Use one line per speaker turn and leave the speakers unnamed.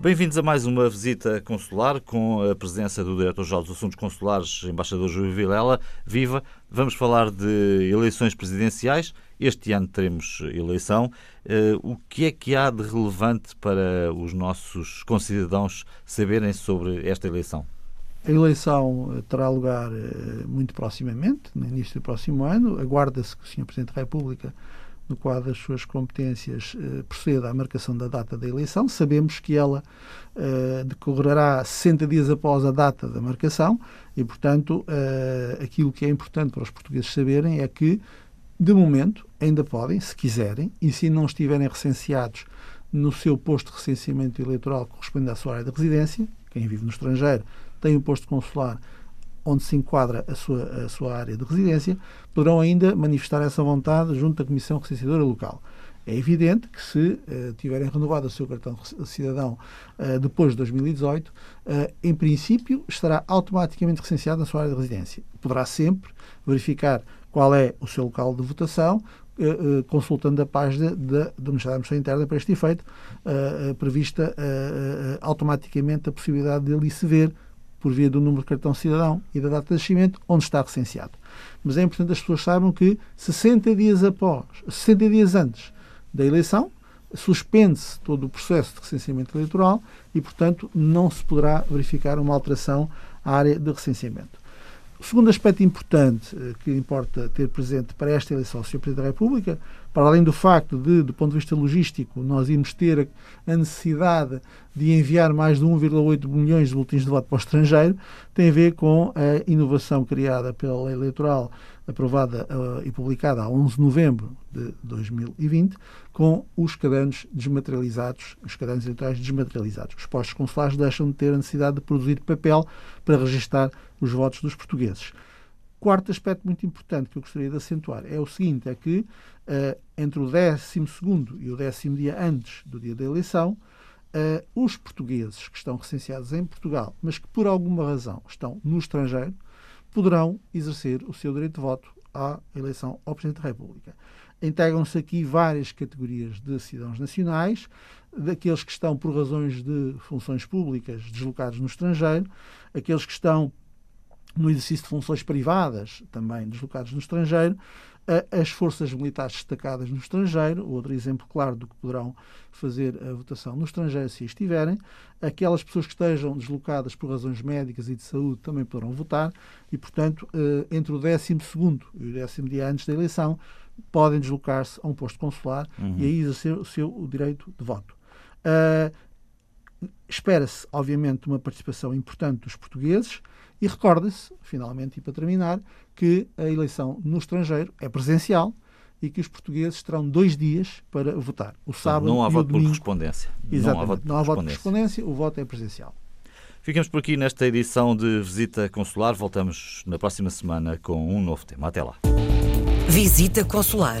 Bem-vindos a mais uma visita consular com a presença do Diretor-Geral dos Assuntos Consulares, Embaixador Júlio Vilela. Viva! Vamos falar de eleições presidenciais. Este ano teremos eleição. Eh, o que é que há de relevante para os nossos concidadãos saberem sobre esta eleição?
A eleição eh, terá lugar eh, muito proximamente, no início do próximo ano. Aguarda-se que o Sr. Presidente da República no quadro das suas competências, eh, proceda à marcação da data da eleição. Sabemos que ela eh, decorrerá 60 dias após a data da marcação e, portanto, eh, aquilo que é importante para os portugueses saberem é que, de momento, ainda podem, se quiserem, e se não estiverem recenseados no seu posto de recenseamento eleitoral correspondente à sua área de residência, quem vive no estrangeiro tem um posto consular onde se enquadra a sua, a sua área de residência, poderão ainda manifestar essa vontade junto à Comissão Recenseadora Local. É evidente que se uh, tiverem renovado o seu cartão de cidadão uh, depois de 2018, uh, eh, em princípio estará automaticamente recenseado na sua área de residência. Poderá sempre verificar qual é o seu local de votação, consultando a página da, do Ministério da Administração Interna para este efeito, prevista automaticamente a possibilidade de ali se ver por via do número de cartão cidadão e da data de nascimento, onde está recenseado. Mas é importante as pessoas saibam que 60 dias após, 60 dias antes da eleição, suspende-se todo o processo de recenseamento eleitoral e, portanto, não se poderá verificar uma alteração à área de recenseamento. O segundo aspecto importante eh, que importa ter presente para esta eleição Sr. Presidente da República, para além do facto de, do ponto de vista logístico, nós irmos ter a necessidade de enviar mais de 1,8 milhões de boletins de voto para o estrangeiro, tem a ver com a inovação criada pela lei eleitoral aprovada uh, e publicada a 11 de novembro de 2020, com os cadernos desmaterializados, os cadernos eleitorais desmaterializados. Os postos consulares deixam de ter a necessidade de produzir papel para registar os votos dos portugueses. Quarto aspecto muito importante que eu gostaria de acentuar é o seguinte: é que uh, entre o 12 e o décimo dia antes do dia da eleição, uh, os portugueses que estão recenseados em Portugal, mas que por alguma razão estão no estrangeiro, poderão exercer o seu direito de voto à eleição ao Presidente da República. Integram-se aqui várias categorias de cidadãos nacionais, daqueles que estão por razões de funções públicas deslocados no estrangeiro, aqueles que estão no exercício de funções privadas, também deslocados no estrangeiro, as forças militares destacadas no estrangeiro, outro exemplo claro do que poderão fazer a votação no estrangeiro se estiverem, aquelas pessoas que estejam deslocadas por razões médicas e de saúde também poderão votar e, portanto, eh, entre o 12 e o décimo dia antes da eleição, podem deslocar-se a um posto consular uhum. e aí exercer o seu direito de voto. Espera-se, obviamente, uma participação importante dos portugueses e recorda-se, finalmente e para terminar, que a eleição no estrangeiro é presencial e que os portugueses terão dois dias para votar. O sábado
não há
e
voto
o domingo.
por correspondência.
Exatamente. Não há voto por, não há voto por correspondência, o voto é presencial.
Ficamos por aqui nesta edição de Visita Consular. Voltamos na próxima semana com um novo tema. Até lá.
Visita Consular,